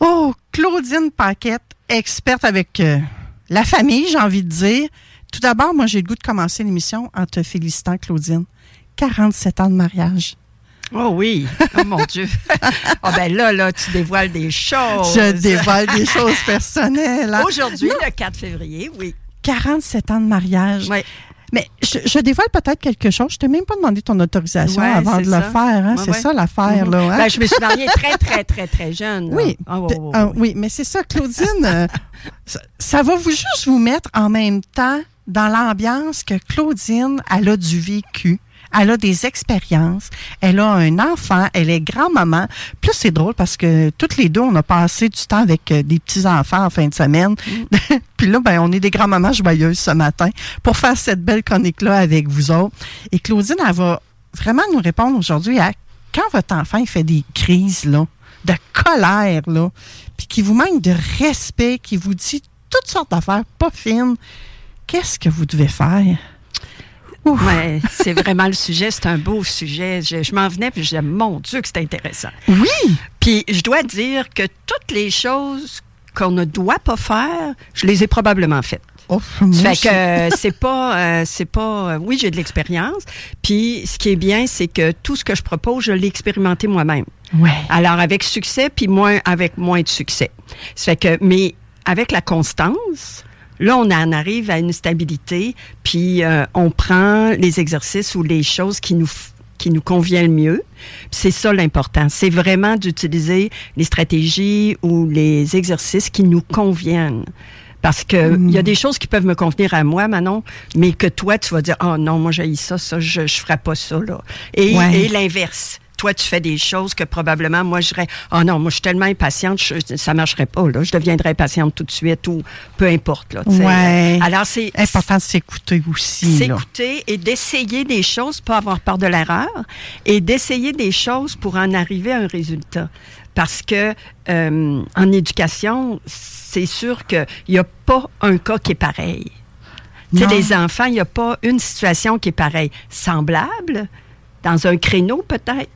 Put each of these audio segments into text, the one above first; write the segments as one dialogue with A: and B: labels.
A: Oh, Claudine Paquette, experte avec euh, la famille, j'ai envie de dire. Tout d'abord, moi, j'ai le goût de commencer l'émission en te félicitant, Claudine. 47 ans de mariage.
B: Oh oui, oh mon Dieu. Ah ben là, là, tu dévoiles des choses.
A: Je dévoile des choses personnelles. hein.
B: Aujourd'hui, le 4 février, oui.
A: 47 ans de mariage.
B: Oui.
A: Mais je, je dévoile peut-être quelque chose. Je t'ai même pas demandé ton autorisation
B: Ouais,
A: avant de le faire. hein.
B: Ouais,
A: c'est
B: ouais.
A: ça l'affaire,
B: Mhm.
A: là. hein.
B: Ben, je me suis mariée très, très, très, très jeune.
A: Oui,
B: Ah,
A: ah, oui, mais c'est ça, Claudine. euh, ça, ça va vous juste vous mettre en même temps dans l'ambiance que Claudine, elle a du vécu. Elle a des expériences. Elle a un enfant. Elle est grand-maman. Plus c'est drôle parce que toutes les deux, on a passé du temps avec euh, des petits-enfants en fin de semaine. Puis là, ben, on est des grands-mamans joyeuses ce matin pour faire cette belle chronique-là avec vous autres. Et Claudine, elle va vraiment nous répondre aujourd'hui à quand votre enfant fait des crises, là, de colère, là, puis qui vous manque de respect, qui vous dit toutes sortes d'affaires pas fines, qu'est-ce que vous devez faire?
B: Ouais, c'est vraiment le sujet, c'est un beau sujet. Je, je m'en venais puis je disais, mon Dieu, que c'est intéressant.
A: Oui!
B: Puis je dois dire que toutes les choses qu'on ne doit pas faire, je les ai probablement faites.
A: Oh,
B: fait
A: aussi.
B: que euh, c'est pas, euh, c'est pas. euh, oui, j'ai de l'expérience. Puis ce qui est bien, c'est que tout ce que je propose, je l'ai expérimenté moi-même.
A: Ouais.
B: Alors avec succès, puis moins avec moins de succès. Ça fait que, mais avec la constance, là on en arrive à une stabilité, puis euh, on prend les exercices ou les choses qui nous qui nous convient le mieux. C'est ça l'important. C'est vraiment d'utiliser les stratégies ou les exercices qui nous conviennent. Parce que il y a des choses qui peuvent me convenir à moi, Manon, mais que toi, tu vas dire, oh non, moi j'ai ça, ça, je, je ferai pas ça, là. Et,
A: Ouais.
B: et l'inverse. Toi, tu fais des choses que probablement, moi, je dirais, oh non, moi, je suis tellement impatiente, je- ça marcherait pas, là. Je deviendrais impatiente tout de suite ou peu importe, là.
A: Ouais.
B: Alors, c'est,
A: Important de s'écouter aussi.
B: s'écouter et d'essayer des choses, pas avoir peur de l'erreur, et d'essayer des choses pour en arriver à un résultat. Parce que euh, en éducation, c'est sûr qu'il n'y a pas un cas qui est pareil. Tu sais, les enfants, il n'y a pas une situation qui est pareille. Semblable, dans un créneau peut-être,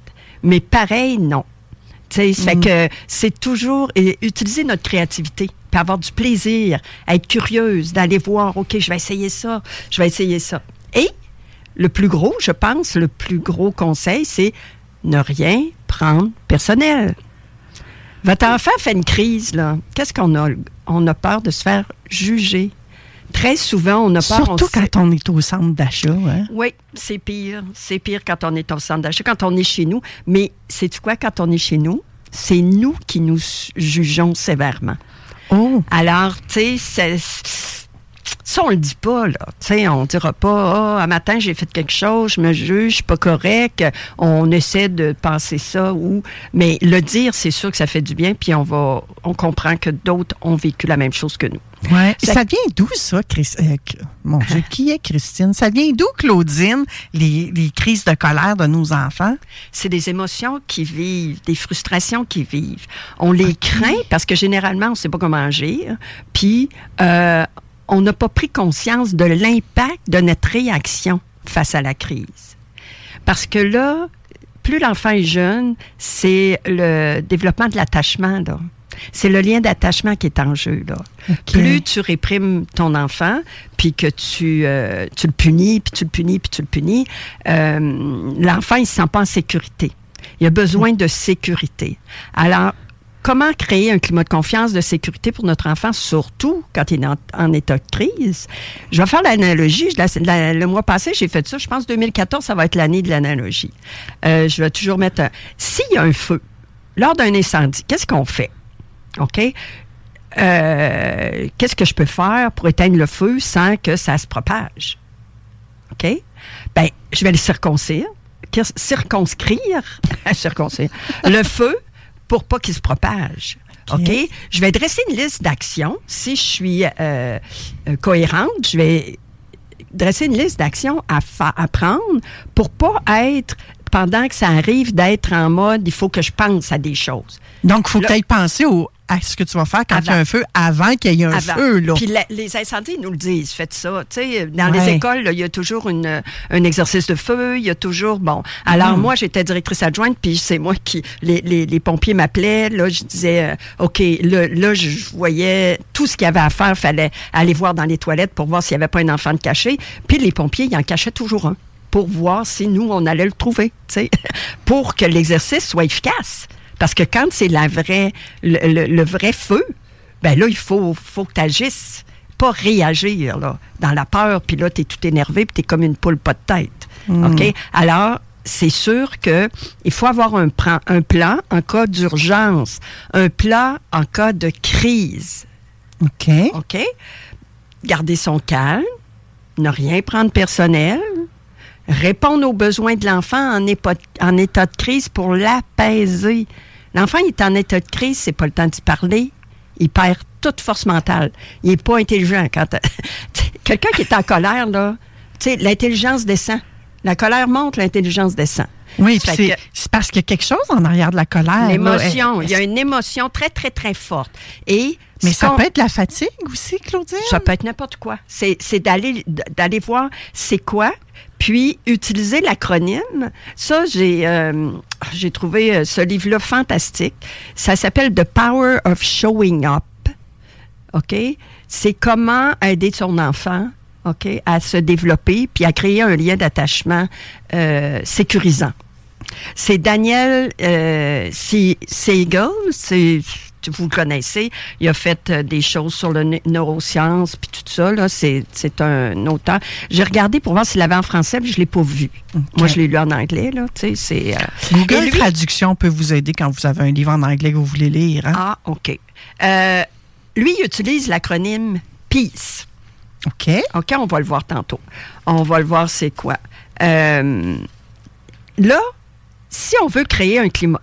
B: mais pareil, non. Tu sais, ça fait que c'est toujours et utiliser notre créativité, puis avoir du plaisir, être curieuse, d'aller voir, OK, je vais essayer ça, je vais essayer ça. Et le plus gros, je pense, le plus gros conseil, c'est ne rien prendre personnel. Votre enfant fait une crise, là. Qu'est-ce qu'on a? On a peur de se faire juger. Très souvent, on a peur. on
A: Surtout quand on est au centre d'achat. Hein?
B: oui, c'est pire. C'est pire quand on est au centre d'achat, quand on est chez nous. Mais c'est quoi? Quand on est chez nous? C'est nous qui nous jugeons sévèrement.
A: Oh!
B: Alors, tu sais, ça, on le dit pas, là. Tu sais, on dira pas, ah, un matin, j'ai fait quelque chose, je me juge, je suis pas correct. On essaie de penser ça ou, mais le dire, c'est sûr que ça fait du bien, puis on va, on comprend que d'autres ont vécu la même chose que nous.
A: Ouais.
B: Ça-
A: Ça vient d'où, ça, Chris- euh, mon Dieu, qui est Christine? Ça vient d'où, Claudine, les, les crises de colère de nos enfants?
B: c'est des émotions qui vivent, des frustrations qui vivent. On les craint parce que généralement, on ne sait pas comment agir. Puis, euh, on n'a pas pris conscience de l'impact de notre réaction face à la crise. Parce que là, plus l'enfant est jeune, c'est le développement de l'attachement. là. C'est le lien d'attachement qui est en jeu. Là. Plus tu réprimes ton enfant, puis que tu, euh, tu le punis, puis tu le punis, puis tu le punis, euh, l'enfant, il ne se sent pas en sécurité. Il a besoin de sécurité. Alors, comment créer un climat de confiance, de sécurité pour notre enfant, surtout quand il est en, état de crise? Je vais faire l'analogie. le mois passé, j'ai fait ça. Je pense 2014, ça va être l'année de l'analogie. Euh, je vais toujours mettre... S'il y a un feu, lors d'un incendie, qu'est-ce qu'on fait? OK? Euh, qu'est-ce que je peux faire pour éteindre le feu sans que ça se propage? OK? Ben, je vais le circoncire, circonscrire, circoncire, le feu pour pas qu'il se propage. OK? Je vais dresser une liste d'actions. Si je suis euh, euh, cohérente, je vais dresser une liste d'actions à, à prendre pour pas être pendant que ça arrive d'être en mode il faut que je pense à des choses.
A: Donc, il faut peut-être penser au, à ce que tu vas faire quand il y a un feu avant qu'il y ait un feu. Là.
B: Puis les incendies nous le disent, faites ça. dans les écoles, il y a toujours une, un exercice de feu, il y a toujours... Bon, alors mm. moi, j'étais directrice adjointe, puis c'est moi qui... Les, les, les pompiers m'appelaient, là, je disais, euh, OK, là, là, je voyais tout ce qu'il y avait à faire, fallait aller voir dans les toilettes pour voir s'il n'y avait pas un enfant de caché. Puis les pompiers, ils en cachaient toujours un pour voir si nous, on allait le trouver, pour que l'exercice soit efficace. Parce que quand c'est la vraie, le, vrai feu, ben là, il faut, faut que tu agisses, pas réagir là, dans la peur, puis là, tu es tout énervé, puis tu es comme une poule pas de tête. Hmm. OK? Alors, c'est sûr que il faut avoir un, un plan en cas d'urgence, un plan en cas de crise.
A: OK.
B: OK? Garder son calme, ne rien prendre personnel, répondre aux besoins de l'enfant en, en, état de crise pour l'apaiser. L'enfant est en état de crise, c'est pas le temps d'y parler. Il perd toute force mentale. Il est pas intelligent. Quand quelqu'un qui est en colère là, l'intelligence descend. La colère monte, l'intelligence descend.
A: Oui, c'est parce qu'il y a quelque chose en arrière de la colère.
B: L'émotion. Il y a une émotion très, très, très forte. Et
A: mais ça peut être la fatigue aussi, Claudine?
B: Ça peut être n'importe quoi. C'est d'aller d'aller voir c'est quoi, puis utiliser l'acronyme. Ça, j'ai euh, j'ai trouvé euh, ce livre-là fantastique. Ça s'appelle The Power of Showing Up. OK? C'est comment aider son enfant OK, à se développer puis à créer un lien d'attachement euh, sécurisant. C'est Daniel euh, Siegel, c'est vous le connaissez, il a fait euh, des choses sur le neurosciences puis tout ça là, c'est un auteur. J'ai regardé pour voir s'il avait en français, mais je l'ai pas vu. Moi je l'ai lu en anglais là, tu sais, c'est
A: euh, Google Traduction peut vous aider quand vous avez un livre en anglais que vous voulez lire. Hein?
B: Ah, OK. Euh, lui il utilise l'acronyme PEACE.
A: OK.
B: OK, on va le voir tantôt. On va le voir c'est quoi. Euh, là, si on veut créer un climat,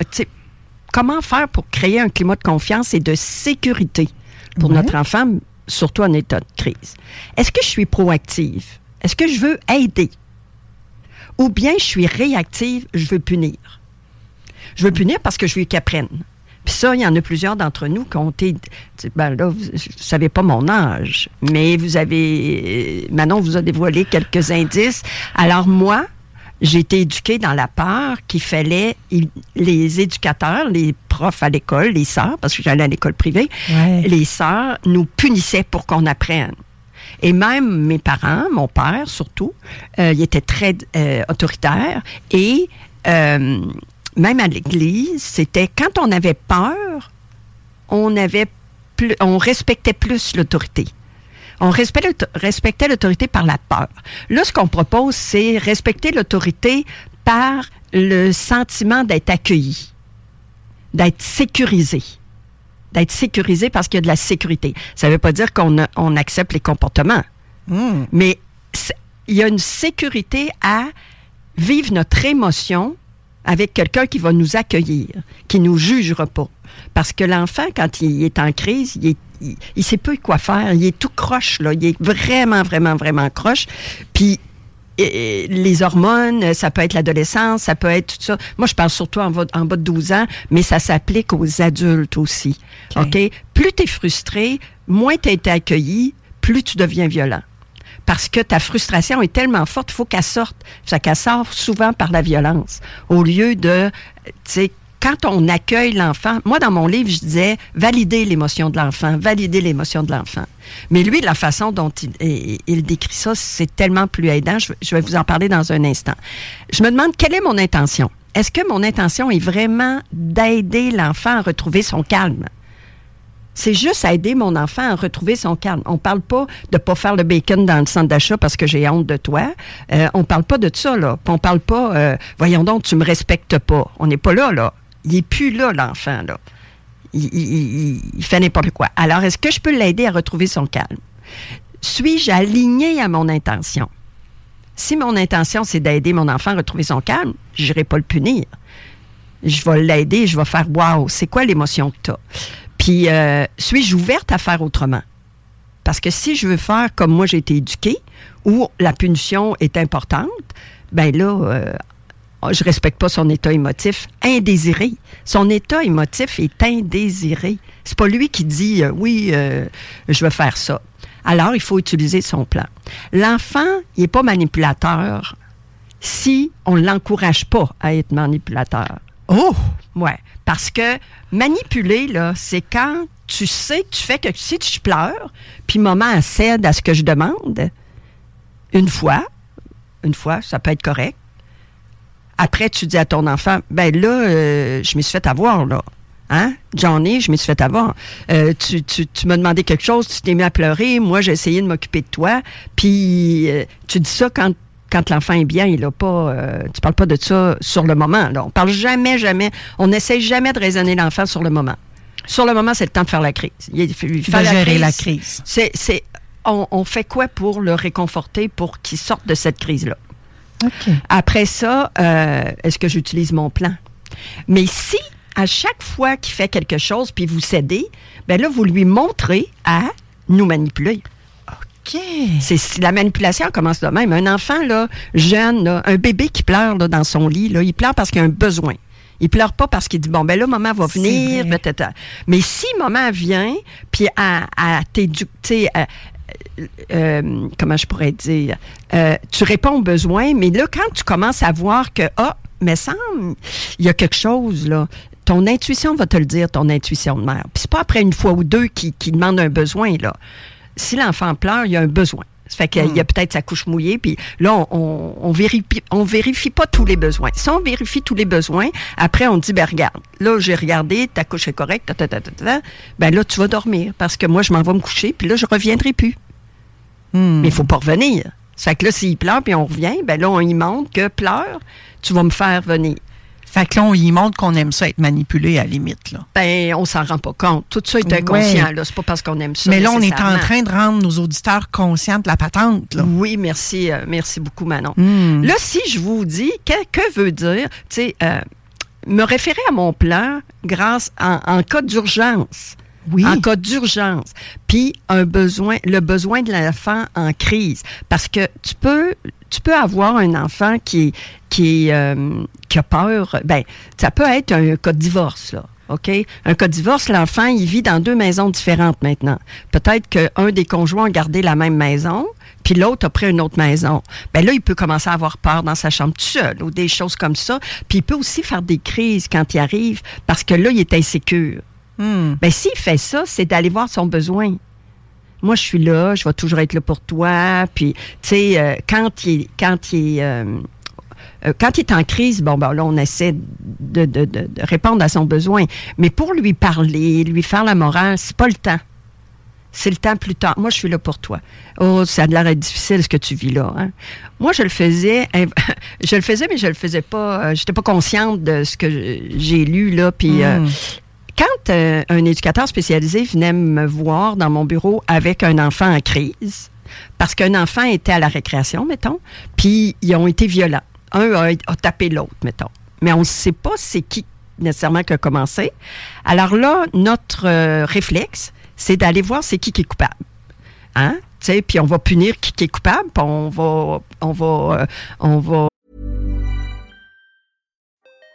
B: comment faire pour créer un climat de confiance et de sécurité pour notre enfant, surtout en état de crise? Est-ce que je suis proactive? Est-ce que je veux aider? Ou bien je suis réactive, je veux punir? Je veux punir parce que je veux qu'il apprenne. Puis ça, il y en a plusieurs d'entre nous qui ont été. Ben là, vous ne savez pas mon âge, mais vous avez. Manon vous a dévoilé quelques indices. Alors, moi, j'ai été éduquée dans la peur qu'il fallait les éducateurs, les profs à l'école, les sœurs, parce que j'allais à l'école privée, les sœurs nous punissaient pour qu'on apprenne. Et même mes parents, mon père surtout, euh, il était très euh, autoritaire et euh, même à l'église, c'était quand on avait peur, on avait plus, on respectait plus l'autorité. On respectait l'autorité par la peur. Là, ce qu'on propose, c'est respecter l'autorité par le sentiment d'être accueilli, d'être sécurisé d'être sécurisé parce qu'il y a de la sécurité. Ça ne veut pas dire qu'on on accepte les comportements, hmm. mais il y a une sécurité à vivre notre émotion avec quelqu'un qui va nous accueillir, qui nous jugera pas. Parce que l'enfant, quand il est en crise, il est il, sait peu quoi faire. Il est tout croche, là. Il est vraiment, vraiment, vraiment croche. Puis, les hormones, ça peut être l'adolescence, ça peut être tout ça. Moi, je parle surtout en, bas de 12 ans, mais ça s'applique aux adultes aussi. OK? Plus tu es frustré, moins tu as été accueilli, plus tu deviens violent. Parce que ta frustration est tellement forte, faut qu'elle sorte. Ça qu'elle sort souvent par la violence. Au lieu de, tu sais, quand on accueille l'enfant, moi dans mon livre, je disais valider l'émotion de l'enfant, valider l'émotion de l'enfant. Mais lui, la façon dont il, décrit ça, c'est tellement plus aidant. Je, vais vous en parler dans un instant. Je me demande quelle est mon intention? est-ce que mon intention est vraiment d'aider l'enfant à retrouver son calme? C'est juste aider mon enfant à retrouver son calme. On parle pas de pas faire le bacon dans le centre d'achat parce que j'ai honte de toi. Euh, on parle pas de ça, là. On parle pas, euh, voyons donc, tu me respectes pas. On n'est pas là, là. Il est plus là, l'enfant, là. Il fait n'importe quoi. Alors, est-ce que je peux l'aider à retrouver son calme? Suis-je aligné à mon intention? Si mon intention, c'est d'aider mon enfant à retrouver son calme, je n'irai pas le punir. Je vais l'aider, je vais faire Waouh, c'est quoi l'émotion que tu as? Puis, euh, suis-je ouverte à faire autrement? Parce que si je veux faire comme moi j'ai été éduquée, où la punition est importante, ben là, euh, je respecte pas son état émotif indésiré. Son état émotif est indésiré. C'est pas lui qui dit euh, oui, euh, je veux faire ça. Alors, il faut utiliser son plan. L'enfant, il n'est pas manipulateur si on ne l'encourage pas à être manipulateur.
A: Oh!
B: Ouais, parce que manipuler là, c'est quand tu sais que tu fais que si tu pleures, puis maman cède à ce que je demande, une fois, une fois, ça peut être correct. Après, tu dis à ton enfant, ben là, euh, je me suis fait avoir là. Hein? Johnny, je me suis fait avoir. Euh, tu, tu, m'as demandé quelque chose, tu t'es mis à pleurer, moi j'ai essayé de m'occuper de toi, puis euh, tu dis ça quand quand l'enfant est bien, il a pas, euh, tu parles pas de ça sur le moment. Là. On parle jamais, jamais, on n'essaie jamais de raisonner l'enfant sur le moment. Sur le moment, c'est le temps de faire la crise. Il, il
A: De gérer la crise.
B: C'est, c'est, on, on fait quoi pour le réconforter pour qu'il sorte de cette crise-là? Après ça, euh, est-ce que j'utilise mon plan? Mais si, à chaque fois qu'il fait quelque chose, puis vous cédez, ben là, vous lui montrez à nous manipuler. C'est la manipulation commence de même. Un enfant là, jeune, là, un bébé qui pleure là, dans son lit, là, il pleure parce qu'il a un besoin. Il pleure pas parce qu'il dit bon ben là maman va venir, peut-être. Mais si maman vient puis à, à t'éduquer, euh, comment je pourrais dire, euh, tu réponds aux besoins, mais là quand tu commences à voir que ah, mais semble il y a quelque chose là. Ton intuition va te le dire, ton intuition de mère. Puis c'est pas après une fois ou deux qui, qui demande un besoin là si l'enfant pleure, il y a un besoin. Ça fait qu'il y a peut-être sa couche mouillée, puis là, on, on, on vérifie, on vérifie pas tous les besoins. Si on vérifie tous les besoins, après, on dit, ben regarde, là, j'ai regardé, ta couche est correcte, ta, ta, ta, ta, ta. ben là, tu vas dormir, parce que moi, je m'en vais me coucher, puis là, je reviendrai plus.
A: Hmm.
B: Mais il faut pas revenir. Ça fait que là, s'il pleure, puis on revient, ben là, on y montre que pleure, tu vas me faire venir.
A: Fait que là, on y montre qu'on aime ça être manipulé à la limite. Là.
B: Ben, on s'en rend pas compte. Tout ça est inconscient, là. C'est pas parce qu'on aime ça.
A: Mais là, on est en train de rendre nos auditeurs conscients de la patente. Là.
B: Oui, merci, euh, merci beaucoup, Manon.
A: Hmm.
B: Là, si je vous dis, que, que veut dire, tu sais, euh, me référer à mon plan grâce en, en cas d'urgence.
A: Oui.
B: En cas d'urgence. Puis un besoin, le besoin de l'enfant en crise. Parce que tu peux, tu peux avoir un enfant qui, qui, euh, qui a peur. Ben, ça peut être un cas de divorce, là. OK? Un cas de divorce, l'enfant, il vit dans deux maisons différentes maintenant. Peut-être qu'un des conjoints a gardé la même maison, puis l'autre a pris une autre maison. Ben là, il peut commencer à avoir peur dans sa chambre tout seul ou des choses comme ça. Puis il peut aussi faire des crises quand il arrive parce que là, il est insécure.
A: Hmm.
B: Ben, s'il fait ça, c'est d'aller voir son besoin. Moi, je suis là, je vais toujours être là pour toi. Puis, tu sais, euh, quand il est, quand il euh, euh, quand il est en crise, bon, ben là, on essaie de, de- de- de répondre à son besoin. Mais pour lui parler, lui faire la morale, c'est pas le temps. C'est le temps plus tard. Moi, je suis là pour toi. Oh, ça a l'air difficile ce que tu vis là. hein. Moi, je le faisais, je le faisais, mais je le faisais pas. euh, J'étais pas consciente de ce que j'ai lu là. Puis euh,
A: Hmm.
B: Quand euh, un éducateur spécialisé venait me voir dans mon bureau avec un enfant en crise, parce qu'un enfant était à la récréation, mettons, puis ils ont été violents. Un a, tapé l'autre, mettons. Mais on ne sait pas c'est qui nécessairement qui a commencé. Alors là, notre euh, réflexe, c'est d'aller voir c'est qui qui est coupable. Hein? Puis on va punir qui, qui est coupable, puis on va, on va, euh, on va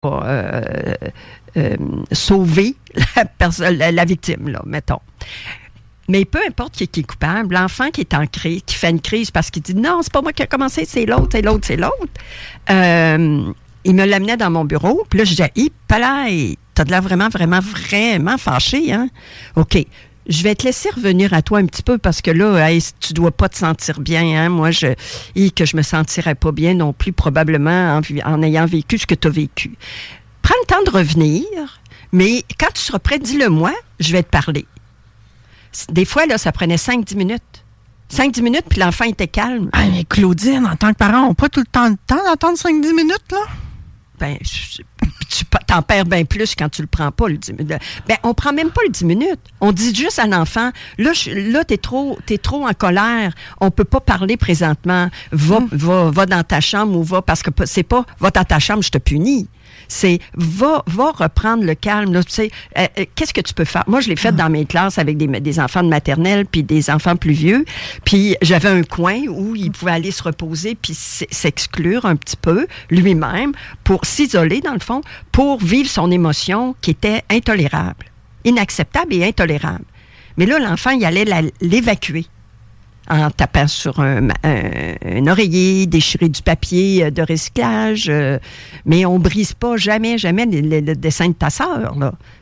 B: pour euh, euh, sauver la, la, victime, là, mettons. Mais peu importe qui, est coupable, l'enfant qui est en crise, qui fait une crise parce qu'il dit non, c'est pas moi qui a commencé, c'est l'autre, c'est l'autre, c'est l'autre. Euh, il me l'amenait dans mon bureau, puis là, je disais, là, t'as de l'air vraiment, vraiment, vraiment fâché, hein? OK. Je vais te laisser revenir à toi un petit peu parce que là, hey, tu dois pas te sentir bien. Hein? Moi, je, et que je me sentirais pas bien non plus, probablement en, ayant vécu ce que tu as vécu. Prends le temps de revenir, mais quand tu seras prêt, dis-le moi, je vais te parler. Des fois, là, ça prenait 5-10 minutes. 5-10 minutes, puis l'enfant était calme.
A: Ah, mais Claudine, en tant que parent, on n'a pas tout le temps de temps d'attendre 5-10 minutes, là?
B: Ben, je- tu t'en perds bien plus quand tu le prends pas, le 10 minutes. Ben, on prend même pas le 10 minutes. On dit juste à l'enfant, là, je- là t'es trop, t'es trop en colère. On peut pas parler présentement. Va, va, va dans ta chambre ou va, parce que c'est pas, va dans ta chambre, je te punis. C'est va, va reprendre le calme. là. Tu sais, euh, euh, qu'est-ce que tu peux faire? Moi, je l'ai fait dans mes classes avec des, des enfants de maternelle puis des enfants plus vieux. Puis j'avais un coin où il pouvait aller se reposer puis s'exclure un petit peu lui-même pour s'isoler, dans le fond, pour vivre son émotion qui était intolérable, inacceptable et intolérable. Mais là, l'enfant, il allait la- l'évacuer en tapant sur un, oreiller, déchirer du papier euh, de recyclage. euh, mais on brise pas jamais, jamais le, dessin de ta sœur.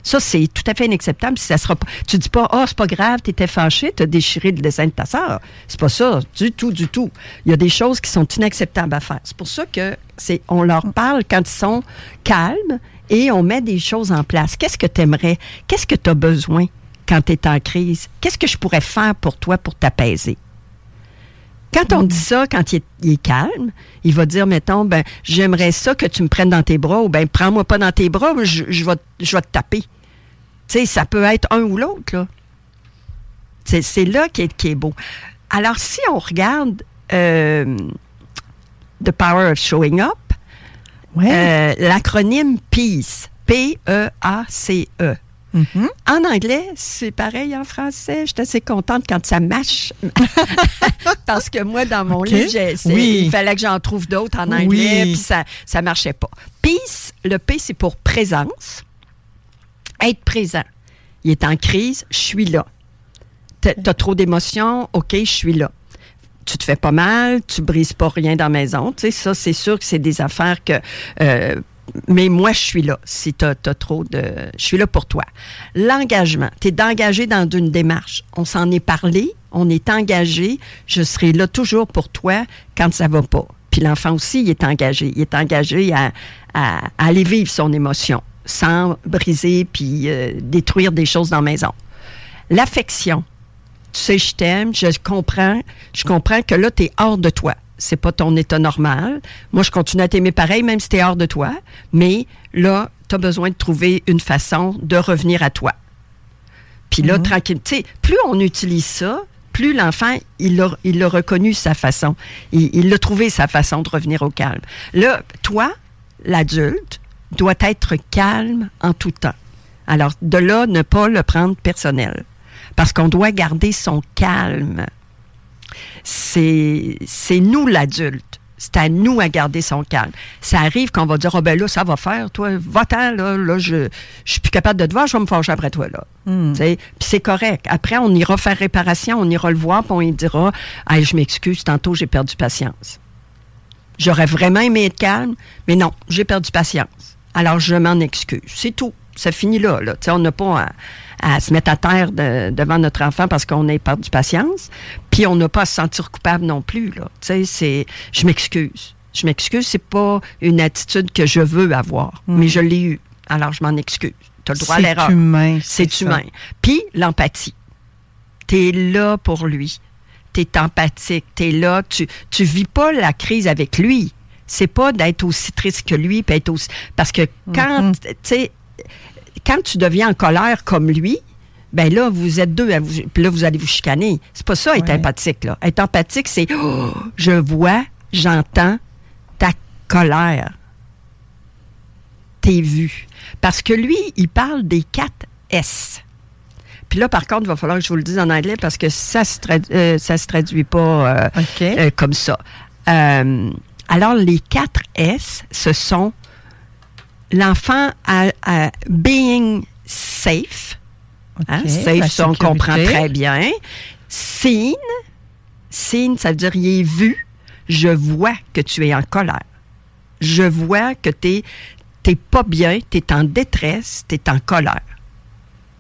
B: Ça, c'est tout à fait inacceptable. Ça sera pas, tu dis pas, oh, c'est pas grave, t'étais fâché, t'as déchiré le dessin de ta sœur. C'est pas ça, du tout, du tout. Il y a des choses qui sont inacceptables à faire. C'est pour ça que c'est, on leur parle quand ils sont calmes et on met des choses en place. Qu'est-ce que tu aimerais? Qu'est-ce que tu as besoin quand tu es en crise? Qu'est-ce que je pourrais faire pour toi pour t'apaiser? Quand on dit ça, quand il est, il est calme, il va dire, mettons, ben, j'aimerais ça que tu me prennes dans tes bras, ou ben, prends-moi pas dans tes bras, je, je, vais, je vais te taper. Tu sais, ça peut être un ou l'autre, là. C'est, c'est là qui est, qui est beau. Alors, si on regarde euh, The Power of Showing Up, euh, l'acronyme PEACE, P-E-A-C-E. En anglais, c'est pareil en français. Je suis assez contente quand ça marche. Parce que moi, dans mon
A: OK.
B: livre,
A: Oui.
B: il fallait que j'en trouve d'autres en anglais,
A: Oui.
B: puis ça ne marchait pas. Peace, le P, c'est pour présence. Être présent. Il est en crise, je suis là. T'as as trop d'émotions, OK, je suis là. Tu te fais pas mal, tu brises pas rien dans la maison. Tu sais, ça, c'est sûr que c'est des affaires que. euh, mais moi, je suis là. Si tu as, trop de. Je suis là pour toi. L'engagement. Tu es d'engager dans une démarche. On s'en est parlé, on est engagé. Je serai là toujours pour toi quand ça va pas. Puis l'enfant aussi, il est engagé. Il est engagé à aller vivre son émotion sans briser puis euh, détruire des choses dans la maison. L'affection. Tu sais, je t'aime, je comprends, je comprends que là, tu es hors de toi. C'est pas ton état normal. Moi, je continue à t'aimer pareil, même si tu es hors de toi. Mais là, tu as besoin de trouver une façon de revenir à toi. Puis là, tranquille. Tu sais, plus on utilise ça, plus l'enfant, il a, il a reconnu sa façon. Il, il a trouvé sa façon de revenir au calme. Là, toi, l'adulte, doit être calme en tout temps. Alors, de là, ne pas le prendre personnel. Parce qu'on doit garder son calme. C'est c'est nous, l'adulte. C'est à nous à garder son calme. Ça arrive qu'on va dire, oh ben là, ça va faire, toi, va-t'en, là, là, je, je suis plus capable de te voir, je vais me fâcher après toi, là. Sais, Puis c'est correct. Après, on ira faire réparation, on ira le voir, puis on lui dira, hey, je m'excuse, tantôt, j'ai perdu patience. J'aurais vraiment aimé être calme, mais non, j'ai perdu patience. Alors, je m'en excuse. C'est tout. Ça finit là. là. On n'a pas à, à se mettre à terre de- devant notre enfant parce qu'on a perdu patience. Puis on n'a pas à se sentir coupable non plus. Là. Tu sais, c'est, je m'excuse. Je m'excuse, c'est pas une attitude que je veux avoir,
A: Mm.
B: mais je l'ai eue. Alors, je m'en excuse. Tu as le droit à
A: C'est
B: l'erreur.
A: humain,
B: C'est
A: c'est
B: humain. Puis l'empathie. Tu es là pour lui. Tu es empathique. Tu es là. Tu tu vis pas la crise avec lui. C'est pas d'être aussi triste que lui. puis être aussi, parce que quand, tu sais, quand tu deviens en colère comme lui, ben là, vous êtes deux, à vous, puis là, vous allez vous chicaner. C'est pas ça, être
A: Ouais.
B: empathique, là. Être empathique, c'est Oh, je vois, j'entends ta colère. T'es vu. Parce que lui, il parle des quatre S. Puis là, par contre, il va falloir que je vous le dise en anglais parce que ça se euh, ça se traduit pas euh, euh, comme ça. Alors, les quatre S, ce sont l'enfant à, à being safe. Hein, safe, ça, on comprend très bien. Seen. Seen, ça veut dire il est vu. Je vois que tu es en colère. Je vois que tu n'es pas bien, tu es en détresse, tu es en colère.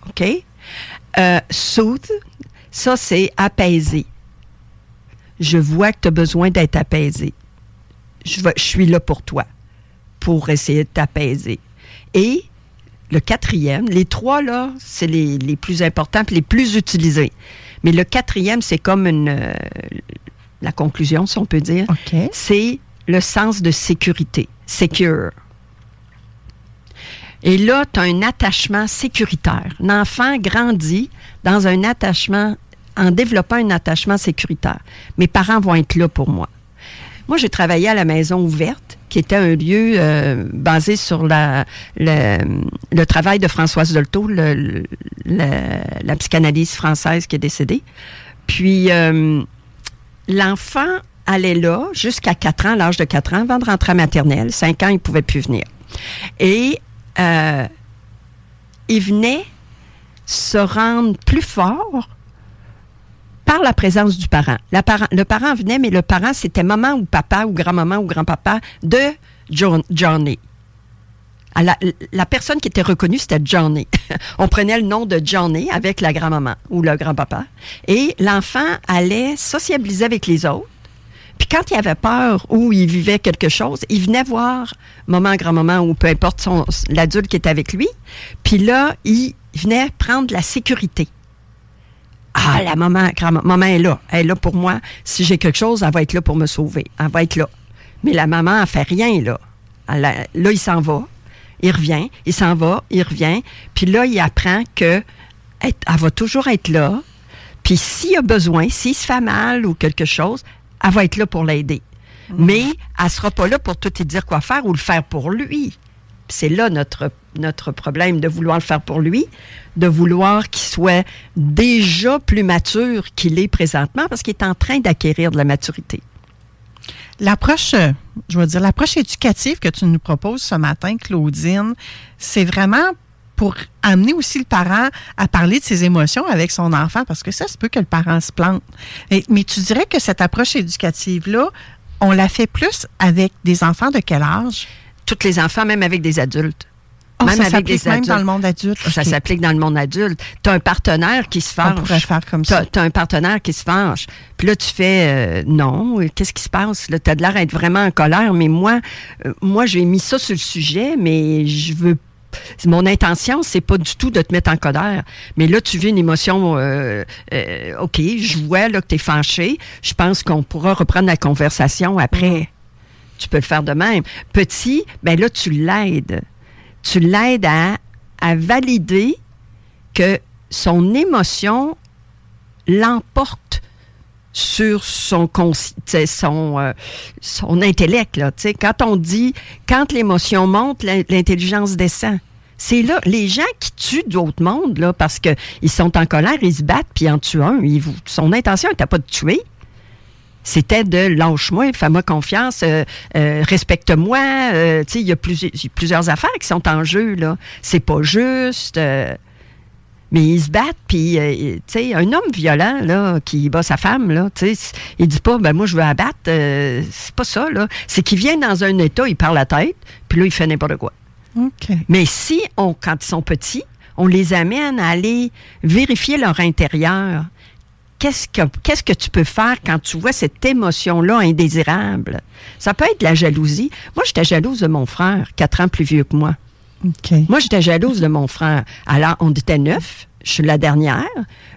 B: OK? Euh, soothe, ça, c'est apaiser. Je vois que tu as besoin d'être apaisé. Je, vais- je suis là pour toi, pour essayer de t'apaiser. Et le quatrième, les trois, là, c'est les, les plus importants et les plus utilisés. Mais le quatrième, c'est comme une, euh, la conclusion, si on peut dire. C'est le sens de sécurité. Secure. Et là, tu as un attachement sécuritaire. L'enfant grandit dans un attachement, en développant un attachement sécuritaire. Mes parents vont être là pour moi. Moi, j'ai travaillé à la maison ouverte, qui était un lieu euh, basé sur le, travail de Françoise Dolto, la psychanalyse française qui est décédée. Puis, euh, l'enfant allait là jusqu'à 4 ans, l'âge de 4 ans, avant de rentrer à maternelle. 5 ans, il ne pouvait plus venir. Et euh, il venait se rendre plus fort par la présence du parent. Le parent venait, mais le parent, c'était maman ou papa ou grand-maman ou grand-papa de John- Johnny. À La, la personne qui était reconnue, c'était Johnny. On prenait le nom de Johnny avec la grand-maman ou le grand-papa. Et l'enfant allait sociabiliser avec les autres. Puis quand il avait peur ou il vivait quelque chose, il venait voir maman, grand-maman ou peu importe l'adulte qui était avec lui. Puis là, il venait prendre la sécurité. Ah, la maman, grand- maman est là. Elle est là pour moi. Si j'ai quelque chose, elle va être là pour me sauver. Elle va être là. Mais la maman, elle fait rien, là. Elle là, il s'en va. Il revient. Il s'en va. Il revient. Puis là, il apprend que elle, elle va toujours être là. Puis s'il a besoin, s'il se fait mal ou quelque chose, elle va être là pour l'aider. Mais elle sera pas là pour tout lui dire quoi faire ou le faire pour lui. C'est là notre, notre problème de vouloir le faire pour lui, de vouloir qu'il soit déjà plus mature qu'il est présentement parce qu'il est en train d'acquérir de la maturité.
A: L'approche, euh, je veux dire, l'approche éducative que tu nous proposes ce matin, Claudine, c'est vraiment pour amener aussi le parent à parler de ses émotions avec son enfant, parce que ça se peut que le parent se plante. Et- mais tu dirais que cette approche éducative-là, on la fait plus avec des enfants de quel âge?
B: Tous les enfants, même avec des adultes.
A: Oh,
B: même
A: ça
B: avec
A: s'applique
B: des
A: même
B: adultes.
A: dans le monde adulte.
B: Ça s'applique dans le monde adulte. Tu as un partenaire qui se fâche.
A: On pourrait faire comme
B: T'as-
A: ça.
B: T'as un partenaire qui se fâche. Puis là, tu fais euh, non, euh, qu'est-ce qui se passe? Là, t'as de l'air d'être vraiment en colère, mais moi, euh, moi, j'ai mis ça sur le sujet, mais je veux mon intention, c'est pas du tout de te mettre en colère. Mais là, tu vis une émotion, euh, euh, OK, je vois là, que tu es fâché. Je pense qu'on pourra reprendre la conversation après. Tu peux le faire de même. Petit, ben là, tu l'aides. Tu l'aides à, à valider que son émotion l'emporte sur son euh, intellect là, quand on dit quand l'émotion monte l'in- l'intelligence descend. C'est là les gens qui tuent d'autres mondes là parce que ils sont en colère ils se battent puis en tuent un. Son intention n'était pas de tuer c'était de lâche-moi, fais-moi confiance, euh, euh, respecte-moi. euh, tu sais, il y a plusieurs, plusieurs affaires qui sont en jeu, là. C'est pas juste. mais ils se battent, puis, tu sais, un homme violent, là, qui bat sa femme, là, tu sais, il dit pas, ben moi, je veux abattre. c'est pas ça, là. C'est qu'il vient dans un état, il parle la tête, puis là, il fait n'importe quoi.
A: OK.
B: Mais si, on, quand ils sont petits, on les amène à aller vérifier leur intérieur, qu'est-ce que, qu'est-ce que tu peux faire quand tu vois cette émotion-là indésirable? Ça peut être la jalousie. Moi, j'étais jalouse de mon frère, quatre ans plus vieux que moi. Moi, j'étais jalouse de mon frère. Alors, on était neuf, je suis la dernière,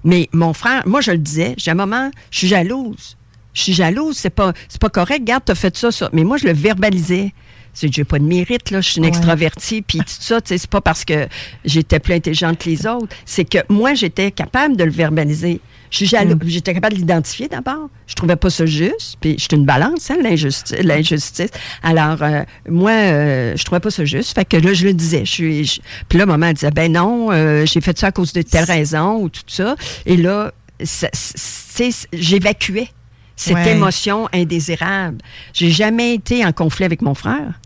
B: mais mon frère, moi, je le disais, j'ai un moment, je suis jalouse. Je suis jalouse, c'est pas, c'est pas correct. Regarde, t'as fait ça, ça. Mais moi, je le verbalisais. C'est j'ai pas de mérite, là. Je suis une
A: Ouais.
B: extravertie, puis tout ça, tu sais, c'est pas parce que j'étais plus intelligente que les autres. C'est que moi, j'étais capable de le verbaliser. Je suis jaloux. J'étais capable de l'identifier d'abord. Je trouvais pas ça juste. Puis j'étais une balance, hein, l'injustice. l'injustice. Alors, euh, moi, euh, je trouvais pas ça juste. Fait que là, je le disais. Je suis, je- Puis là, maman elle disait, ben non, euh, j'ai fait ça à cause de telle raison ou tout ça. Et là, j'évacuais cette
A: Ouais.
B: émotion indésirable. J'ai jamais été en conflit avec mon frère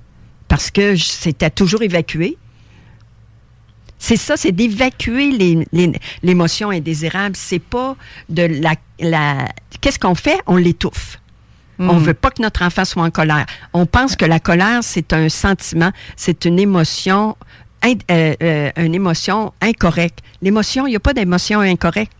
B: parce que je- c'était toujours évacué. C'est ça, c'est d'évacuer l'émotion indésirable. C'est pas de la. la Qu'est-ce qu'on fait? On l'étouffe. On veut pas que notre enfant soit en colère. On pense que la colère, c'est un sentiment, c'est une émotion, in- euh, euh, une émotion incorrecte. L'émotion, il n'y a pas d'émotion incorrecte.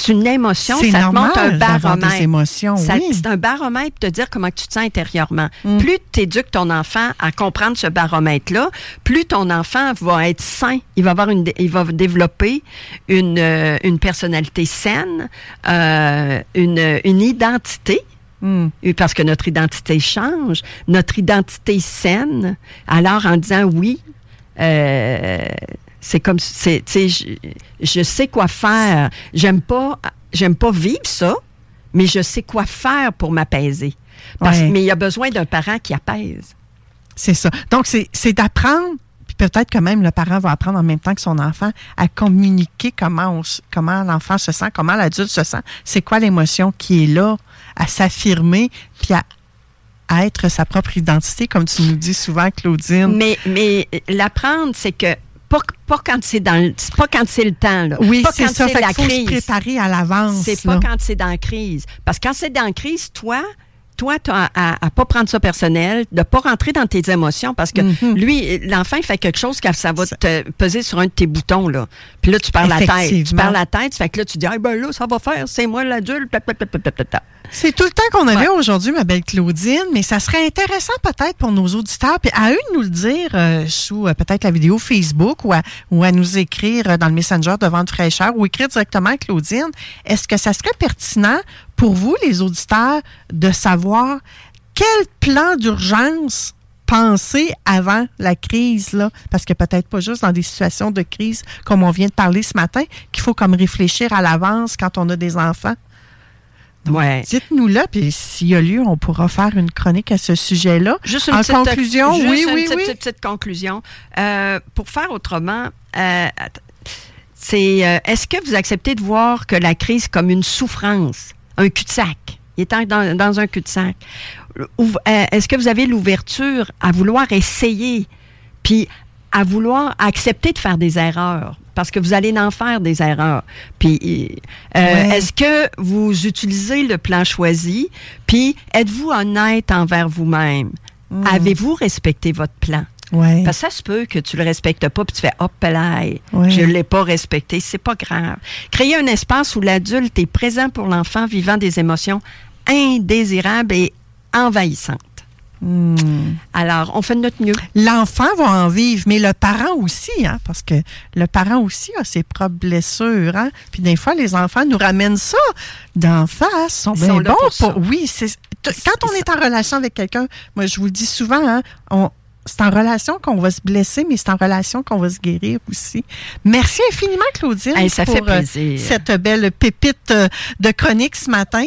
B: C'est une émotion, ça te
A: normal
B: montre un baromètre.
A: des émotions, oui.
B: C'est un baromètre pour te dire comment tu te sens intérieurement.
A: Mm.
B: Plus tu éduques ton enfant à comprendre ce baromètre-là, plus ton enfant va être sain. Il va avoir une, il va développer une, euh, une personnalité saine, euh, une, une identité. Et Parce que notre identité change, notre identité saine. Alors, en disant oui, euh, c'est comme, c'est, tu sais, je, je sais quoi faire. J'aime pas, j'aime pas vivre ça, mais je sais quoi faire pour m'apaiser.
A: Ouais.
B: Mais il y a besoin d'un parent qui apaise.
A: C'est ça. Donc, c'est c'est d'apprendre, puis peut-être que même le parent va apprendre en même temps que son enfant à communiquer comment, on comment l'enfant se sent, comment l'adulte se sent, c'est quoi l'émotion qui est là, à s'affirmer, puis à, à être sa propre identité, comme tu nous dis souvent, Claudine.
B: Mais, mais l'apprendre, c'est que pas, pas quand c'est dans le- c'est pas quand c'est le temps là.
A: oui, c'est
B: quand
A: ça.
B: c'est
A: Fait
B: la
A: faut se
B: crise.
A: préparer à l'avance.
B: C'est pas quand c'est dans la crise. Parce que quand c'est dans la crise, toi, toi, tu as à, à pas prendre ça personnel, de pas rentrer dans tes émotions parce que
A: Mhm.
B: lui, l'enfant, il fait quelque chose quand ça va te peser sur un de tes boutons, là. Puis là, tu perds la tête. Tu perds la tête, fait que là, tu dis, ah, ben là, ça va faire, c'est moi l'adulte.
A: C'est tout le temps qu'on avait aujourd'hui, ma belle Claudine, mais ça serait intéressant peut-être pour nos auditeurs, puis à eux de nous le dire euh, sous euh, peut-être la vidéo Facebook ou à, ou à nous écrire euh, dans le Messenger de Vente Fraîcheur ou écrire directement à Claudine. Est-ce que ça serait pertinent pour vous, les auditeurs, de savoir quel plan d'urgence penser avant la crise, là? Parce que peut-être pas juste dans des situations de crise comme on vient de parler ce matin, qu'il faut comme réfléchir à l'avance quand on a des enfants.
B: Ouais.
A: Dites-nous là, puis s'il y a lieu, on pourra faire une chronique à ce sujet-là.
B: Juste une
A: en
B: petite,
A: conclusion,
B: juste
A: oui,
B: une
A: oui,
B: petite,
A: oui.
B: petite, petite conclusion. Euh, pour faire autrement, euh, c'est euh, est-ce que vous acceptez de voir que la crise comme une souffrance, un cul-de-sac? Il est dans, dans un cul-de-sac. Est-ce que vous avez l'ouverture à vouloir essayer, puis à vouloir accepter de faire des erreurs? Parce que vous allez en faire des erreurs. Puis, euh,
A: Ouais.
B: est-ce que vous utilisez le plan choisi? Puis, êtes-vous honnête envers vous-même? Avez-vous respecté votre plan?
A: Ouais.
B: Parce que ça se peut que tu le respectes pas, puis tu fais hop là,
A: Ouais.
B: je l'ai pas respecté. C'est pas grave. Créer un espace où l'adulte est présent pour l'enfant vivant des émotions indésirables et envahissantes.
A: Hmm.
B: Alors, on fait de notre mieux.
A: L'enfant va en vivre, mais le parent aussi, hein, parce que le parent aussi a ses propres blessures. Hein? Puis des fois, les enfants nous ramènent ça d'en face.
B: Ils
A: bien
B: sont
A: bons
B: pour.
A: Oui, c'est quand on est en relation avec quelqu'un, moi je vous le dis souvent, hein, on, c'est en relation qu'on va se blesser, mais c'est en relation qu'on va se guérir aussi. Merci infiniment, Claudine,
B: Hey, ça
A: pour
B: fait
A: euh,
B: plaisir.
A: cette belle pépite euh, de chronique ce matin.